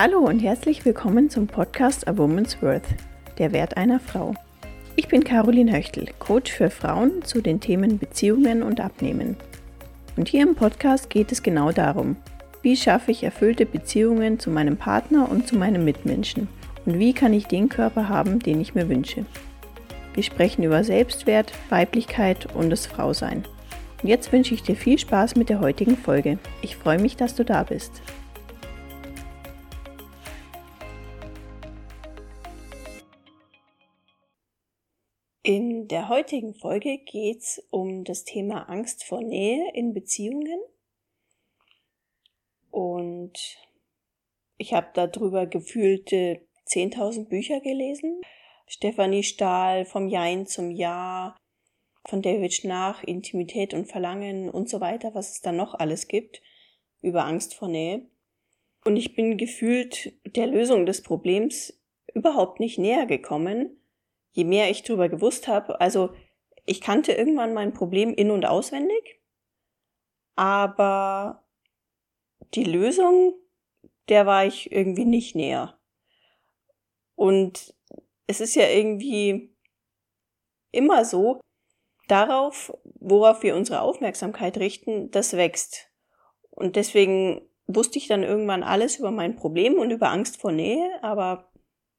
Hallo und herzlich willkommen zum Podcast A Woman's Worth, der Wert einer Frau. Ich bin Caroline Höchtel, Coach für Frauen zu den Themen Beziehungen und Abnehmen. Und hier im Podcast geht es genau darum, wie schaffe ich erfüllte Beziehungen zu meinem Partner und zu meinen Mitmenschen und wie kann ich den Körper haben, den ich mir wünsche. Wir sprechen über Selbstwert, Weiblichkeit und das Frausein. Und jetzt wünsche ich dir viel Spaß mit der heutigen Folge. Ich freue mich, dass du da bist. In der heutigen Folge geht es um das Thema Angst vor Nähe in Beziehungen. Und ich habe darüber gefühlte 10.000 Bücher gelesen. Stefanie Stahl vom Jein zum Ja, von David Schnach, Intimität und Verlangen und so weiter, was es da noch alles gibt über Angst vor Nähe. Und ich bin gefühlt der Lösung des Problems überhaupt nicht näher gekommen, je mehr ich darüber gewusst habe, also ich kannte irgendwann mein Problem in und auswendig, aber die Lösung, der war ich irgendwie nicht näher. Und es ist ja irgendwie immer so, darauf, worauf wir unsere Aufmerksamkeit richten, das wächst. Und deswegen wusste ich dann irgendwann alles über mein Problem und über Angst vor Nähe, aber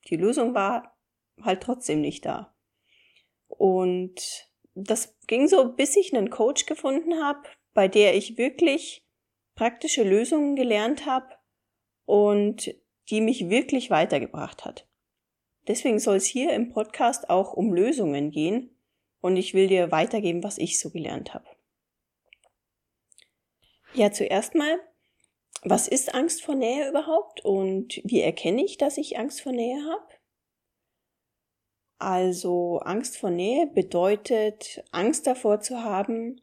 die Lösung war halt trotzdem nicht da. Und das ging so, bis ich einen Coach gefunden habe, bei der ich wirklich praktische Lösungen gelernt habe und die mich wirklich weitergebracht hat. Deswegen soll es hier im Podcast auch um Lösungen gehen und ich will dir weitergeben, was ich so gelernt habe. Ja, zuerst mal, was ist Angst vor Nähe überhaupt und wie erkenne ich, dass ich Angst vor Nähe habe? Also Angst vor Nähe bedeutet Angst davor zu haben,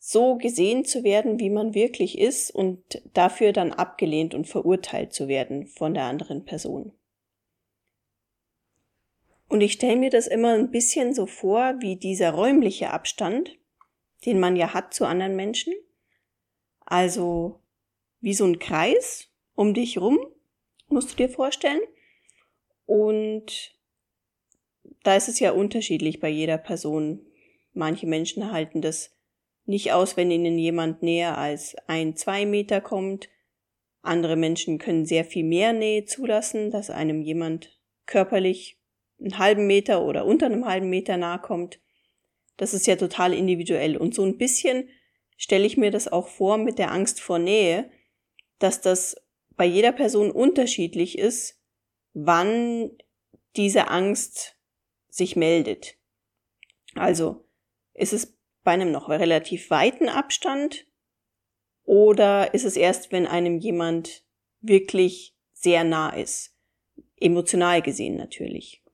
so gesehen zu werden, wie man wirklich ist und dafür dann abgelehnt und verurteilt zu werden von der anderen Person. Und ich stelle mir das immer ein bisschen so vor, wie dieser räumliche Abstand, den man ja hat zu anderen Menschen. Also wie so ein Kreis um dich rum, musst du dir vorstellen. Und da ist es ja unterschiedlich bei jeder Person. Manche Menschen halten das nicht aus, wenn ihnen jemand näher als ein, zwei Meter kommt. Andere Menschen können sehr viel mehr Nähe zulassen, dass einem jemand körperlich einen halben Meter oder unter einem halben Meter nahe kommt. Das ist ja total individuell. Und so ein bisschen stelle ich mir das auch vor mit der Angst vor Nähe, dass das bei jeder Person unterschiedlich ist, wann diese Angst sich meldet. Also ist es bei einem noch relativ weiten Abstand oder ist es erst, wenn einem jemand wirklich sehr nah ist? Emotional gesehen natürlich.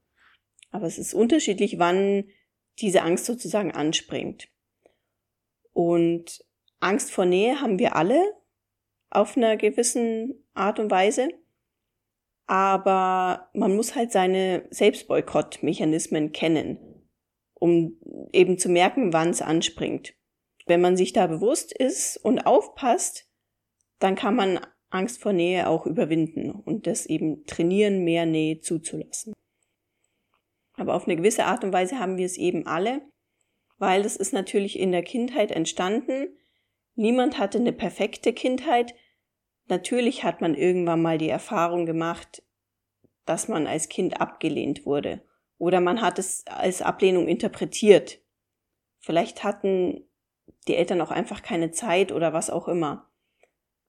Aber es ist unterschiedlich, wann diese Angst sozusagen anspringt. Und Angst vor Nähe haben wir alle auf einer gewissen Art und Weise aber man muss halt seine Selbstboykottmechanismen kennen, um eben zu merken, wann es anspringt. Wenn man sich da bewusst ist und aufpasst, dann kann man Angst vor Nähe auch überwinden und das eben trainieren, mehr Nähe zuzulassen. Aber auf eine gewisse Art und Weise haben wir es eben alle, weil das ist natürlich in der Kindheit entstanden. Niemand hatte eine perfekte Kindheit, Natürlich hat man irgendwann mal die Erfahrung gemacht, dass man als Kind abgelehnt wurde. Oder man hat es als Ablehnung interpretiert. Vielleicht hatten die Eltern auch einfach keine Zeit oder was auch immer.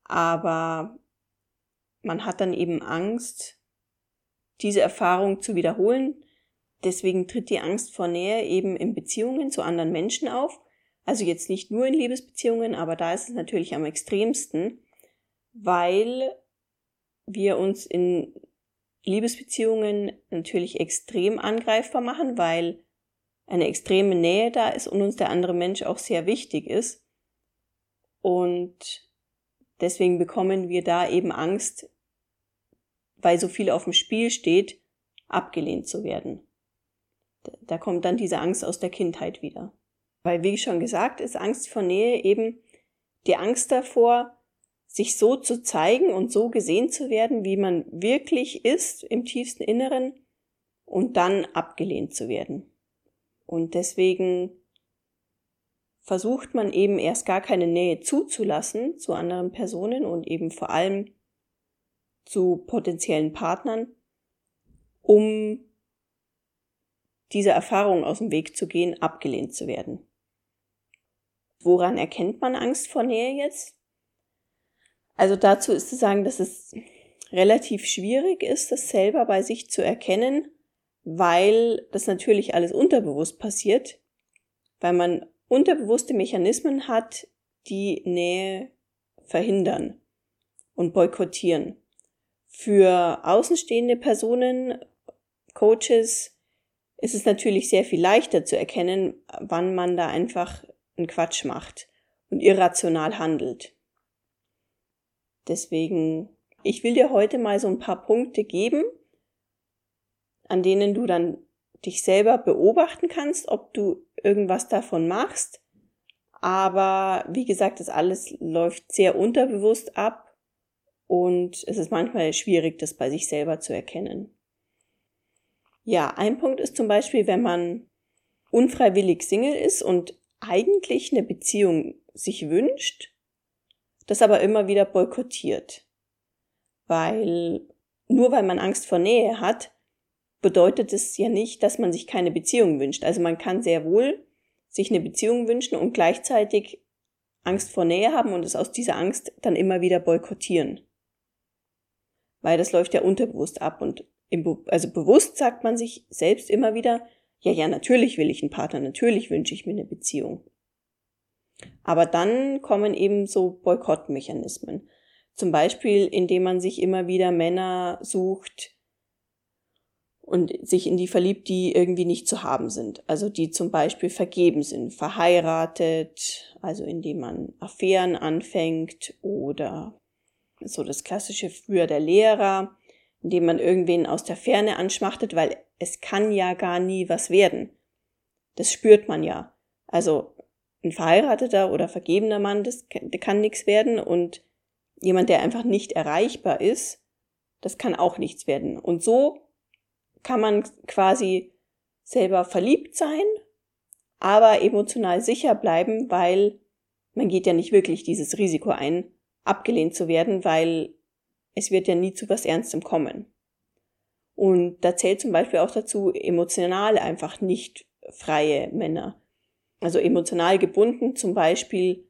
Aber man hat dann eben Angst, diese Erfahrung zu wiederholen. Deswegen tritt die Angst vor Nähe eben in Beziehungen zu anderen Menschen auf. Also jetzt nicht nur in Liebesbeziehungen, aber da ist es natürlich am extremsten weil wir uns in Liebesbeziehungen natürlich extrem angreifbar machen, weil eine extreme Nähe da ist und uns der andere Mensch auch sehr wichtig ist. Und deswegen bekommen wir da eben Angst, weil so viel auf dem Spiel steht, abgelehnt zu werden. Da kommt dann diese Angst aus der Kindheit wieder. Weil, wie schon gesagt, ist Angst vor Nähe eben die Angst davor, sich so zu zeigen und so gesehen zu werden, wie man wirklich ist im tiefsten Inneren und dann abgelehnt zu werden. Und deswegen versucht man eben erst gar keine Nähe zuzulassen zu anderen Personen und eben vor allem zu potenziellen Partnern, um dieser Erfahrung aus dem Weg zu gehen, abgelehnt zu werden. Woran erkennt man Angst vor Nähe jetzt? Also dazu ist zu sagen, dass es relativ schwierig ist, das selber bei sich zu erkennen, weil das natürlich alles unterbewusst passiert, weil man unterbewusste Mechanismen hat, die Nähe verhindern und boykottieren. Für außenstehende Personen, Coaches, ist es natürlich sehr viel leichter zu erkennen, wann man da einfach einen Quatsch macht und irrational handelt. Deswegen, ich will dir heute mal so ein paar Punkte geben, an denen du dann dich selber beobachten kannst, ob du irgendwas davon machst. Aber wie gesagt, das alles läuft sehr unterbewusst ab und es ist manchmal schwierig, das bei sich selber zu erkennen. Ja, ein Punkt ist zum Beispiel, wenn man unfreiwillig Single ist und eigentlich eine Beziehung sich wünscht, das aber immer wieder boykottiert. Weil nur weil man Angst vor Nähe hat, bedeutet es ja nicht, dass man sich keine Beziehung wünscht. Also man kann sehr wohl sich eine Beziehung wünschen und gleichzeitig Angst vor Nähe haben und es aus dieser Angst dann immer wieder boykottieren. Weil das läuft ja unterbewusst ab und Be also bewusst sagt man sich selbst immer wieder, ja, ja, natürlich will ich einen Partner, natürlich wünsche ich mir eine Beziehung. Aber dann kommen eben so Boykottmechanismen. Zum Beispiel, indem man sich immer wieder Männer sucht, und sich in die verliebt, die irgendwie nicht zu haben sind. Also die zum Beispiel vergeben sind, verheiratet, also indem man Affären anfängt oder so das klassische früher der Lehrer, indem man irgendwen aus der Ferne anschmachtet, weil es kann ja gar nie was werden. Das spürt man ja. Also ein verheirateter oder vergebener Mann, das kann nichts werden und jemand, der einfach nicht erreichbar ist, das kann auch nichts werden. Und so kann man quasi selber verliebt sein, aber emotional sicher bleiben, weil man geht ja nicht wirklich dieses Risiko ein, abgelehnt zu werden, weil es wird ja nie zu was Ernstem kommen. Und da zählt zum Beispiel auch dazu emotional einfach nicht freie Männer. Also emotional gebunden zum Beispiel,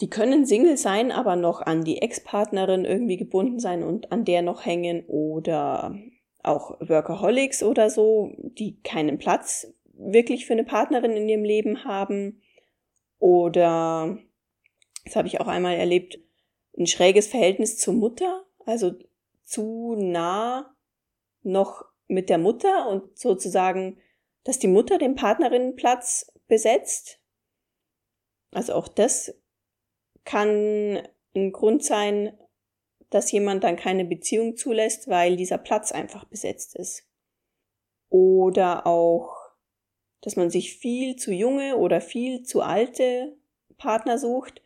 die können Single sein, aber noch an die Ex-Partnerin irgendwie gebunden sein und an der noch hängen oder auch Workaholics oder so, die keinen Platz wirklich für eine Partnerin in ihrem Leben haben. Oder, das habe ich auch einmal erlebt, ein schräges Verhältnis zur Mutter, also zu nah noch mit der Mutter und sozusagen, dass die Mutter den Partnerinnenplatz besetzt. Also auch das kann ein Grund sein, dass jemand dann keine Beziehung zulässt, weil dieser Platz einfach besetzt ist. Oder auch, dass man sich viel zu junge oder viel zu alte Partner sucht,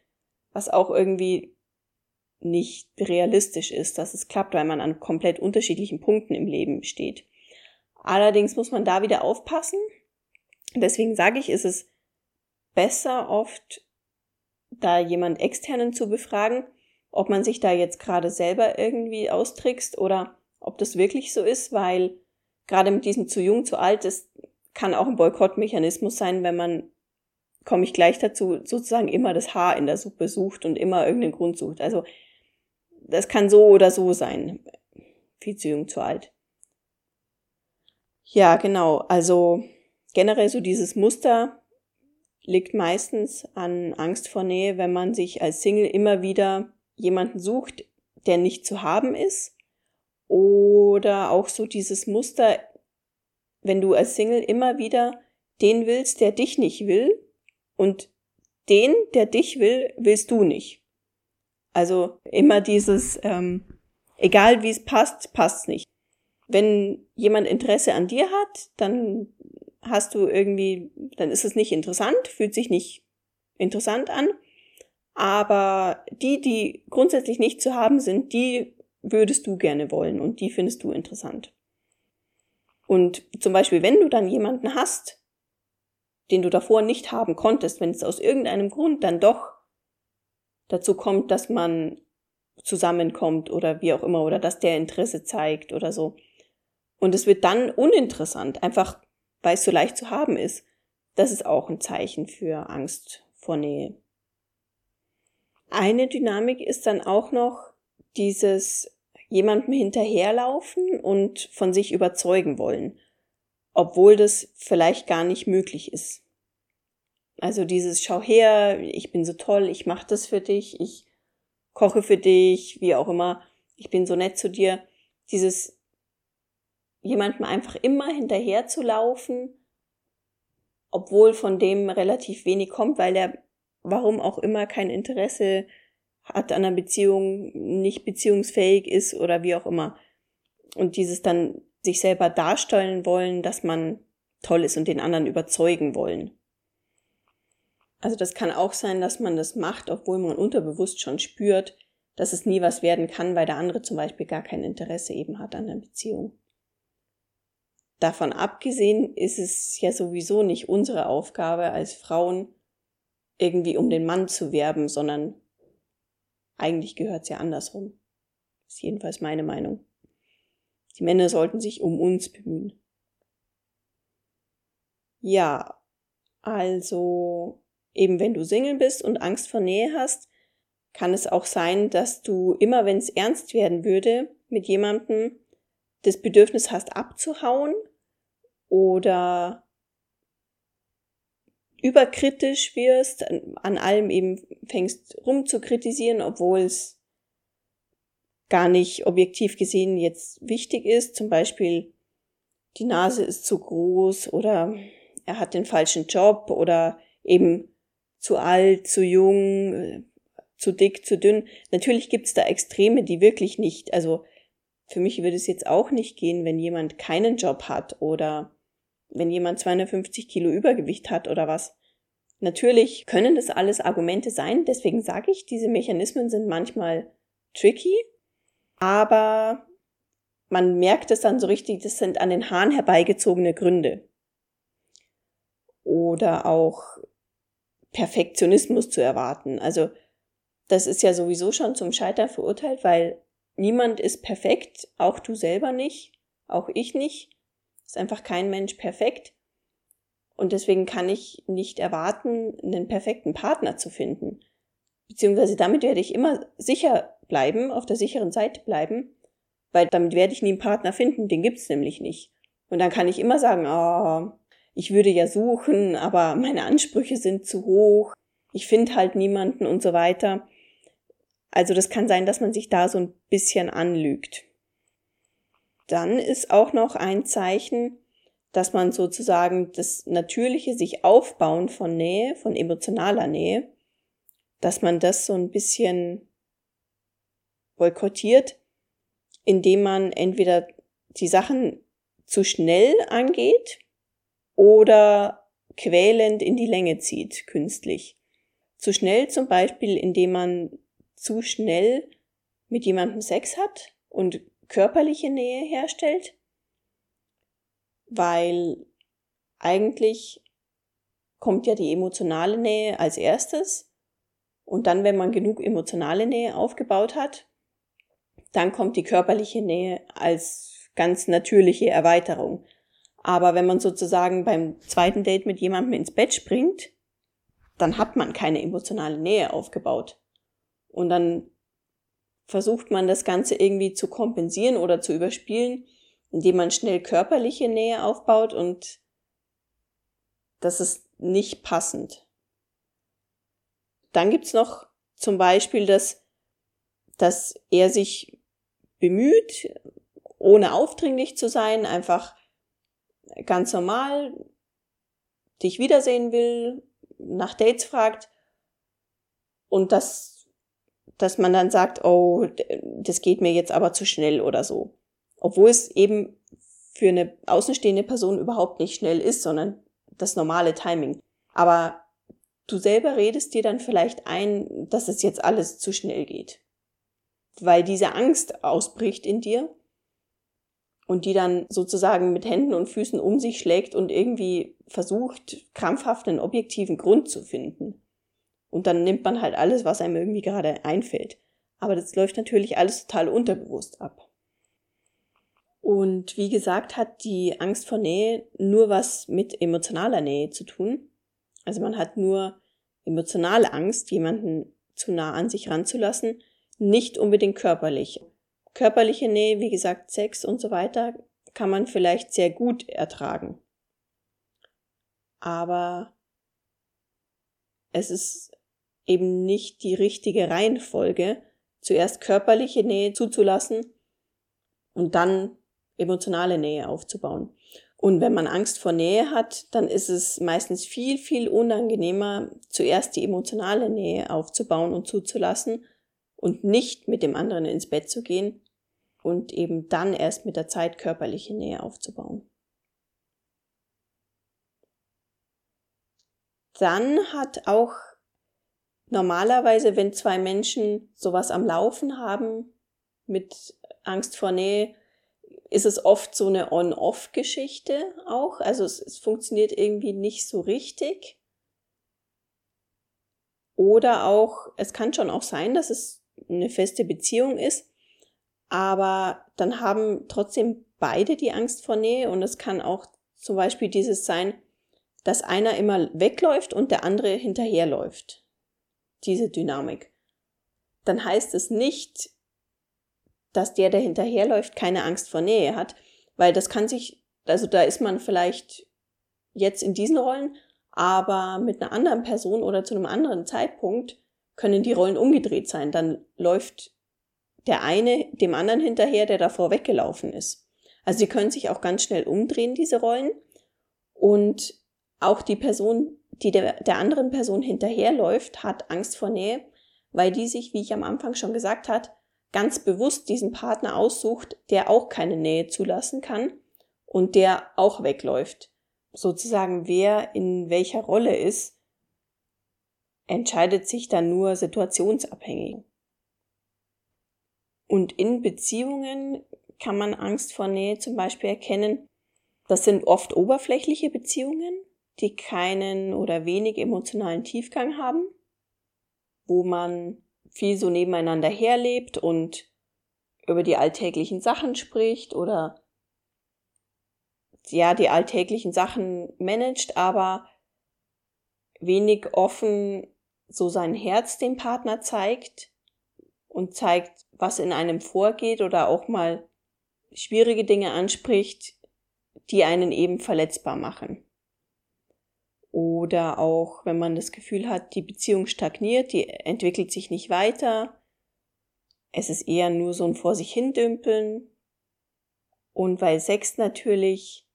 was auch irgendwie nicht realistisch ist, dass es klappt, weil man an komplett unterschiedlichen Punkten im Leben steht. Allerdings muss man da wieder aufpassen. Deswegen sage ich, ist es besser oft, da jemand externen zu befragen, ob man sich da jetzt gerade selber irgendwie austrickst oder ob das wirklich so ist, weil gerade mit diesem zu jung, zu alt, das kann auch ein Boykottmechanismus sein, wenn man, komme ich gleich dazu, sozusagen immer das Haar in der Suppe sucht und immer irgendeinen Grund sucht. Also das kann so oder so sein. Viel zu jung, zu alt. Ja, genau. Also generell so dieses Muster liegt meistens an Angst vor Nähe, wenn man sich als Single immer wieder jemanden sucht, der nicht zu haben ist. Oder auch so dieses Muster, wenn du als Single immer wieder den willst, der dich nicht will und den, der dich will, willst du nicht. Also immer dieses, ähm, egal wie es passt, passt's nicht. Wenn jemand Interesse an dir hat, dann hast du irgendwie, dann ist es nicht interessant, fühlt sich nicht interessant an. aber die, die grundsätzlich nicht zu haben sind, die würdest du gerne wollen und die findest du interessant. Und zum Beispiel, wenn du dann jemanden hast, den du davor nicht haben konntest, wenn es aus irgendeinem Grund dann doch dazu kommt, dass man zusammenkommt oder wie auch immer, oder dass der Interesse zeigt oder so. Und es wird dann uninteressant, einfach weil es so leicht zu haben ist. Das ist auch ein Zeichen für Angst vor Nähe. Eine Dynamik ist dann auch noch dieses jemandem hinterherlaufen und von sich überzeugen wollen, obwohl das vielleicht gar nicht möglich ist. Also dieses Schau her, ich bin so toll, ich mache das für dich, ich koche für dich, wie auch immer, ich bin so nett zu dir. Dieses jemandem einfach immer hinterher zu laufen, obwohl von dem relativ wenig kommt, weil er warum auch immer kein Interesse hat an einer Beziehung, nicht beziehungsfähig ist oder wie auch immer. Und dieses dann sich selber darstellen wollen, dass man toll ist und den anderen überzeugen wollen. Also das kann auch sein, dass man das macht, obwohl man unterbewusst schon spürt, dass es nie was werden kann, weil der andere zum Beispiel gar kein Interesse eben hat an der Beziehung. Davon abgesehen ist es ja sowieso nicht unsere Aufgabe als Frauen, irgendwie um den Mann zu werben, sondern eigentlich gehört es ja andersrum. Ist jedenfalls meine Meinung. Die Männer sollten sich um uns bemühen. Ja, also eben wenn du Single bist und Angst vor Nähe hast, kann es auch sein, dass du immer, wenn es ernst werden würde, mit jemandem das Bedürfnis hast abzuhauen oder überkritisch wirst, an allem eben fängst rum zu kritisieren, obwohl es gar nicht objektiv gesehen jetzt wichtig ist. Zum Beispiel, die Nase ist zu groß oder er hat den falschen Job oder eben zu alt, zu jung, zu dick, zu dünn. Natürlich gibt's da Extreme, die wirklich nicht, also für mich würde es jetzt auch nicht gehen, wenn jemand keinen Job hat oder wenn jemand 250 Kilo Übergewicht hat oder was. Natürlich können das alles Argumente sein, deswegen sage ich, diese Mechanismen sind manchmal tricky, aber man merkt es dann so richtig, das sind an den Haaren herbeigezogene Gründe. Oder auch Perfektionismus zu erwarten. Also das ist ja sowieso schon zum Scheitern verurteilt, weil niemand ist perfekt, auch du selber nicht, auch ich nicht. Ist einfach kein Mensch perfekt. Und deswegen kann ich nicht erwarten, einen perfekten Partner zu finden. Beziehungsweise damit werde ich immer sicher bleiben, auf der sicheren Seite bleiben, weil damit werde ich nie einen Partner finden, den gibt's nämlich nicht. Und dann kann ich immer sagen, oh, ich würde ja suchen, aber meine Ansprüche sind zu hoch, ich finde halt niemanden und so weiter. Also das kann sein, dass man sich da so ein bisschen anlügt. Dann ist auch noch ein Zeichen, dass man sozusagen das natürliche sich aufbauen von Nähe, von emotionaler Nähe, dass man das so ein bisschen boykottiert, indem man entweder die Sachen zu schnell angeht oder quälend in die Länge zieht, künstlich. Zu schnell zum Beispiel, indem man zu schnell mit jemandem Sex hat und körperliche Nähe herstellt, weil eigentlich kommt ja die emotionale Nähe als erstes und dann, wenn man genug emotionale Nähe aufgebaut hat, dann kommt die körperliche Nähe als ganz natürliche Erweiterung. Aber wenn man sozusagen beim zweiten Date mit jemandem ins Bett springt, dann hat man keine emotionale Nähe aufgebaut. Und dann versucht man das Ganze irgendwie zu kompensieren oder zu überspielen, indem man schnell körperliche Nähe aufbaut und das ist nicht passend. Dann gibt's noch zum Beispiel, dass, dass er sich bemüht, ohne aufdringlich zu sein, einfach ganz normal dich wiedersehen will, nach Dates fragt und dass, dass man dann sagt, oh, das geht mir jetzt aber zu schnell oder so obwohl es eben für eine außenstehende Person überhaupt nicht schnell ist, sondern das normale Timing. Aber du selber redest dir dann vielleicht ein, dass es jetzt alles zu schnell geht. Weil diese Angst ausbricht in dir und die dann sozusagen mit Händen und Füßen um sich schlägt und irgendwie versucht, krampfhaft einen objektiven Grund zu finden. Und dann nimmt man halt alles, was einem irgendwie gerade einfällt. Aber das läuft natürlich alles total unterbewusst ab. Und wie gesagt, hat die Angst vor Nähe nur was mit emotionaler Nähe zu tun. Also man hat nur emotionale Angst, jemanden zu nah an sich ranzulassen, nicht unbedingt körperlich. Körperliche Nähe, wie gesagt, Sex und so weiter, kann man vielleicht sehr gut ertragen. Aber es ist eben nicht die richtige Reihenfolge, zuerst körperliche Nähe zuzulassen und dann emotionale Nähe aufzubauen. Und wenn man Angst vor Nähe hat, dann ist es meistens viel, viel unangenehmer, zuerst die emotionale Nähe aufzubauen und zuzulassen und nicht mit dem anderen ins Bett zu gehen und eben dann erst mit der Zeit körperliche Nähe aufzubauen. Dann hat auch normalerweise, wenn zwei Menschen sowas am Laufen haben mit Angst vor Nähe, ist es oft so eine On-Off-Geschichte auch. Also es, es funktioniert irgendwie nicht so richtig. Oder auch, es kann schon auch sein, dass es eine feste Beziehung ist, aber dann haben trotzdem beide die Angst vor Nähe und es kann auch zum Beispiel dieses sein, dass einer immer wegläuft und der andere hinterherläuft. Diese Dynamik. Dann heißt es nicht, dass der, der hinterherläuft, keine Angst vor Nähe hat, weil das kann sich, also da ist man vielleicht jetzt in diesen Rollen, aber mit einer anderen Person oder zu einem anderen Zeitpunkt können die Rollen umgedreht sein. Dann läuft der eine dem anderen hinterher, der davor weggelaufen ist. Also sie können sich auch ganz schnell umdrehen, diese Rollen. Und auch die Person, die der, der anderen Person hinterherläuft, hat Angst vor Nähe, weil die sich, wie ich am Anfang schon gesagt hat, ganz bewusst diesen Partner aussucht, der auch keine Nähe zulassen kann und der auch wegläuft. Sozusagen, wer in welcher Rolle ist, entscheidet sich dann nur situationsabhängig. Und in Beziehungen kann man Angst vor Nähe zum Beispiel erkennen. Das sind oft oberflächliche Beziehungen, die keinen oder wenig emotionalen Tiefgang haben, wo man viel so nebeneinander herlebt und über die alltäglichen Sachen spricht oder ja, die alltäglichen Sachen managt, aber wenig offen so sein Herz dem Partner zeigt und zeigt, was in einem vorgeht oder auch mal schwierige Dinge anspricht, die einen eben verletzbar machen. Oder auch, wenn man das Gefühl hat, die Beziehung stagniert, die entwickelt sich nicht weiter. Es ist eher nur so ein vor sich hindümpeln. Und weil Sex natürlich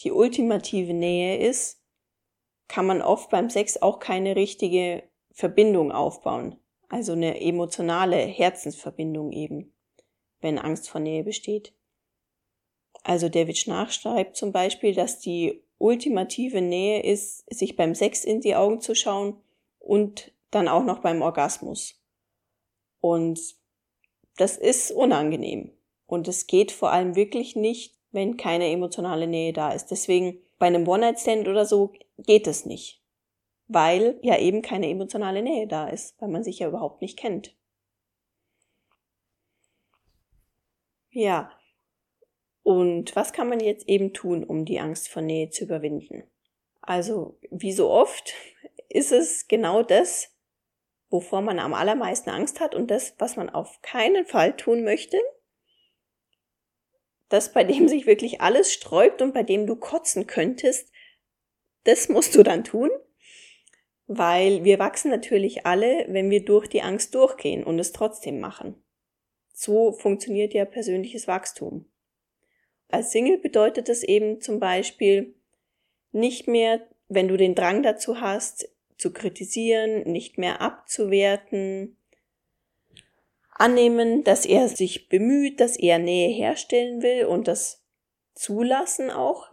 die ultimative Nähe ist, kann man oft beim Sex auch keine richtige Verbindung aufbauen. Also eine emotionale Herzensverbindung eben, wenn Angst vor Nähe besteht. Also David Schnarch schreibt zum Beispiel, dass die ultimative Nähe ist, sich beim Sex in die Augen zu schauen und dann auch noch beim Orgasmus. Und das ist unangenehm. Und es geht vor allem wirklich nicht, wenn keine emotionale Nähe da ist. Deswegen bei einem One-Night-Stand oder so geht es nicht. Weil ja eben keine emotionale Nähe da ist, weil man sich ja überhaupt nicht kennt. Ja, und was kann man jetzt eben tun, um die Angst vor Nähe zu überwinden? Also, wie so oft ist es genau das, wovor man am allermeisten Angst hat und das, was man auf keinen Fall tun möchte. Das, bei dem sich wirklich alles sträubt und bei dem du kotzen könntest, das musst du dann tun, weil wir wachsen natürlich alle, wenn wir durch die Angst durchgehen und es trotzdem machen. So funktioniert ja persönliches Wachstum. Als Single bedeutet es eben zum Beispiel nicht mehr, wenn du den Drang dazu hast, zu kritisieren, nicht mehr abzuwerten, annehmen, dass er sich bemüht, dass er Nähe herstellen will und das zulassen auch,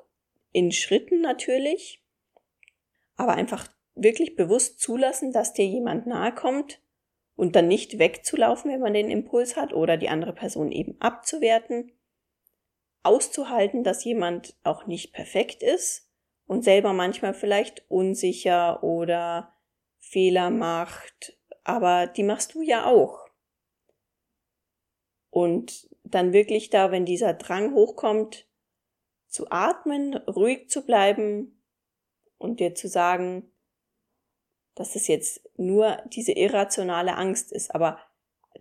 in Schritten natürlich, aber einfach wirklich bewusst zulassen, dass dir jemand nahe kommt und dann nicht wegzulaufen, wenn man den Impuls hat oder die andere Person eben abzuwerten, auszuhalten, dass jemand auch nicht perfekt ist und selber manchmal vielleicht unsicher oder Fehler macht, aber die machst du ja auch. Und dann wirklich da, wenn dieser Drang hochkommt, zu atmen, ruhig zu bleiben und dir zu sagen, dass es jetzt nur diese irrationale Angst ist, aber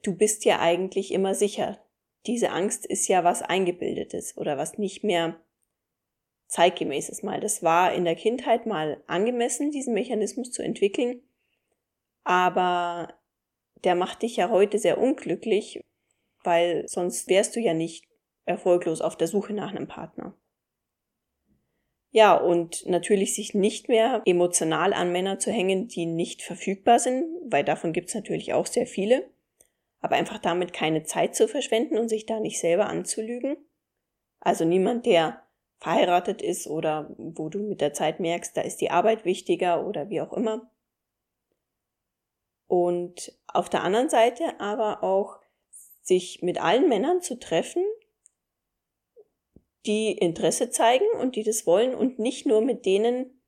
du bist ja eigentlich immer sicher. Diese Angst ist ja was eingebildetes oder was nicht mehr zeitgemäßes mal. Das war in der Kindheit mal angemessen, diesen Mechanismus zu entwickeln, aber der macht dich ja heute sehr unglücklich, weil sonst wärst du ja nicht erfolglos auf der Suche nach einem Partner. Ja, und natürlich sich nicht mehr emotional an Männer zu hängen, die nicht verfügbar sind, weil davon gibt's natürlich auch sehr viele. Aber einfach damit keine Zeit zu verschwenden und sich da nicht selber anzulügen. Also niemand, der verheiratet ist oder wo du mit der Zeit merkst, da ist die Arbeit wichtiger oder wie auch immer. Und auf der anderen Seite aber auch sich mit allen Männern zu treffen, die Interesse zeigen und die das wollen und nicht nur mit denen,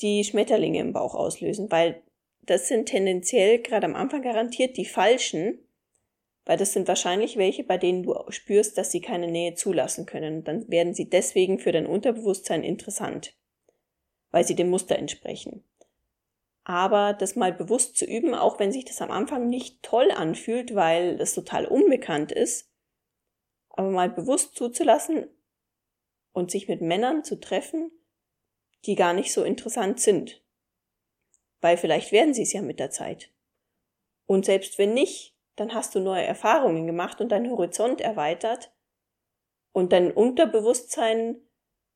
die Schmetterlinge im Bauch auslösen, weil das sind tendenziell gerade am Anfang garantiert die falschen, weil das sind wahrscheinlich welche, bei denen du spürst, dass sie keine Nähe zulassen können. Dann werden sie deswegen für dein Unterbewusstsein interessant, weil sie dem Muster entsprechen. Aber das mal bewusst zu üben, auch wenn sich das am Anfang nicht toll anfühlt, weil es total unbekannt ist, aber mal bewusst zuzulassen, und sich mit Männern zu treffen, die gar nicht so interessant sind. Weil vielleicht werden sie es ja mit der Zeit. Und selbst wenn nicht, dann hast du neue Erfahrungen gemacht und deinen Horizont erweitert und dein Unterbewusstsein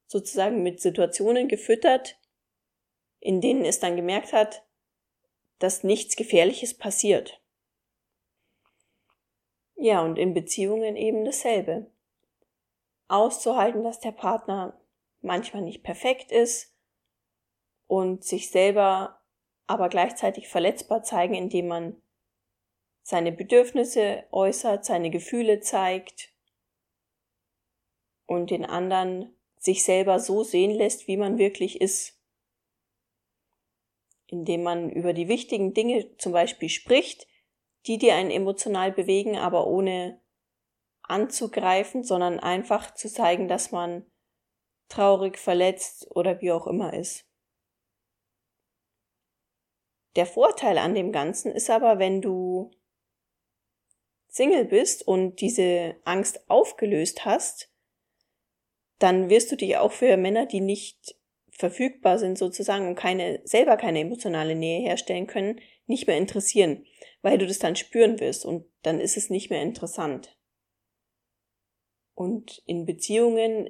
sozusagen mit Situationen gefüttert, in denen es dann gemerkt hat, dass nichts Gefährliches passiert. Ja, und in Beziehungen eben dasselbe auszuhalten, dass der Partner manchmal nicht perfekt ist und sich selber aber gleichzeitig verletzbar zeigen, indem man seine Bedürfnisse äußert, seine Gefühle zeigt und den anderen sich selber so sehen lässt, wie man wirklich ist. Indem man über die wichtigen Dinge zum Beispiel spricht, die dir einen emotional bewegen, aber ohne anzugreifen, sondern einfach zu zeigen, dass man traurig, verletzt oder wie auch immer ist. Der Vorteil an dem Ganzen ist aber, wenn du Single bist und diese Angst aufgelöst hast, dann wirst du dich auch für Männer, die nicht verfügbar sind sozusagen und keine, selber keine emotionale Nähe herstellen können, nicht mehr interessieren, weil du das dann spüren wirst und dann ist es nicht mehr interessant. Und in Beziehungen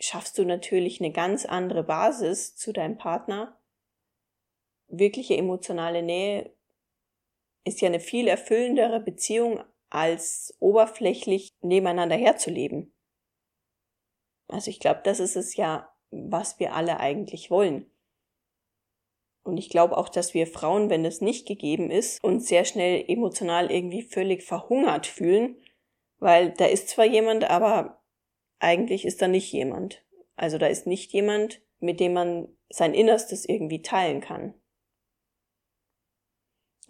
schaffst du natürlich eine ganz andere Basis zu deinem Partner. Wirkliche emotionale Nähe ist ja eine viel erfüllendere Beziehung, als oberflächlich nebeneinander herzuleben. Also ich glaube, das ist es ja, was wir alle eigentlich wollen. Und ich glaube auch, dass wir Frauen, wenn es nicht gegeben ist, uns sehr schnell emotional irgendwie völlig verhungert fühlen weil da ist zwar jemand, aber eigentlich ist da nicht jemand. Also da ist nicht jemand, mit dem man sein Innerstes irgendwie teilen kann.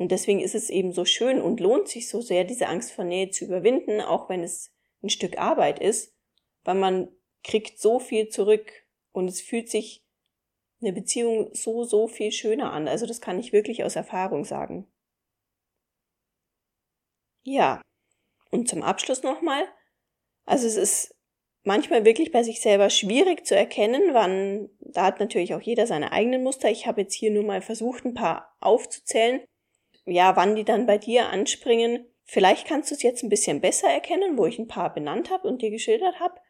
Und deswegen ist es eben so schön und lohnt sich so sehr, diese Angst vor Nähe zu überwinden, auch wenn es ein Stück Arbeit ist, weil man kriegt so viel zurück und es fühlt sich eine Beziehung so, so viel schöner an. Also das kann ich wirklich aus Erfahrung sagen. Ja, und zum Abschluss nochmal. Also es ist manchmal wirklich bei sich selber schwierig zu erkennen, wann, da hat natürlich auch jeder seine eigenen Muster. Ich habe jetzt hier nur mal versucht, ein paar aufzuzählen. Ja, wann die dann bei dir anspringen. Vielleicht kannst du es jetzt ein bisschen besser erkennen, wo ich ein paar benannt habe und dir geschildert habe,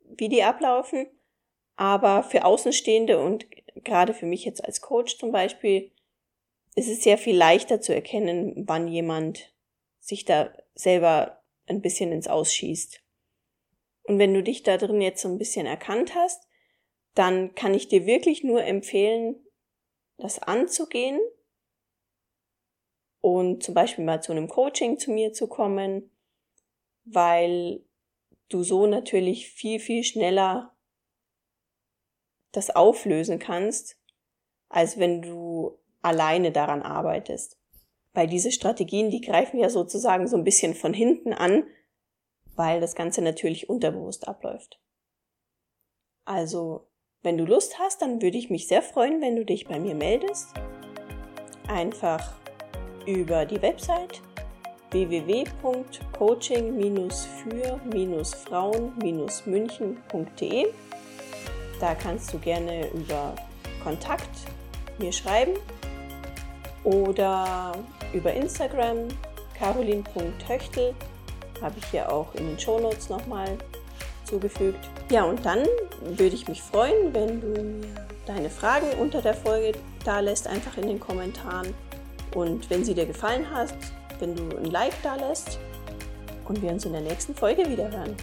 wie die ablaufen. Aber für Außenstehende und gerade für mich jetzt als Coach zum Beispiel, ist es sehr viel leichter zu erkennen, wann jemand sich da selber ein bisschen ins Ausschießt. Und wenn du dich da drin jetzt so ein bisschen erkannt hast, dann kann ich dir wirklich nur empfehlen, das anzugehen und zum Beispiel mal zu einem Coaching zu mir zu kommen, weil du so natürlich viel, viel schneller das auflösen kannst, als wenn du alleine daran arbeitest. Weil diese Strategien, die greifen ja sozusagen so ein bisschen von hinten an, weil das Ganze natürlich unterbewusst abläuft. Also, wenn du Lust hast, dann würde ich mich sehr freuen, wenn du dich bei mir meldest. Einfach über die Website www.coaching-für-frauen-münchen.de. Da kannst du gerne über Kontakt mir schreiben oder über Instagram carolin.höchtel habe ich hier auch in den Shownotes nochmal zugefügt. Ja, und dann würde ich mich freuen, wenn du mir deine Fragen unter der Folge da lässt, einfach in den Kommentaren. Und wenn sie dir gefallen hat, wenn du ein Like da lässt und wir uns in der nächsten Folge wieder hören.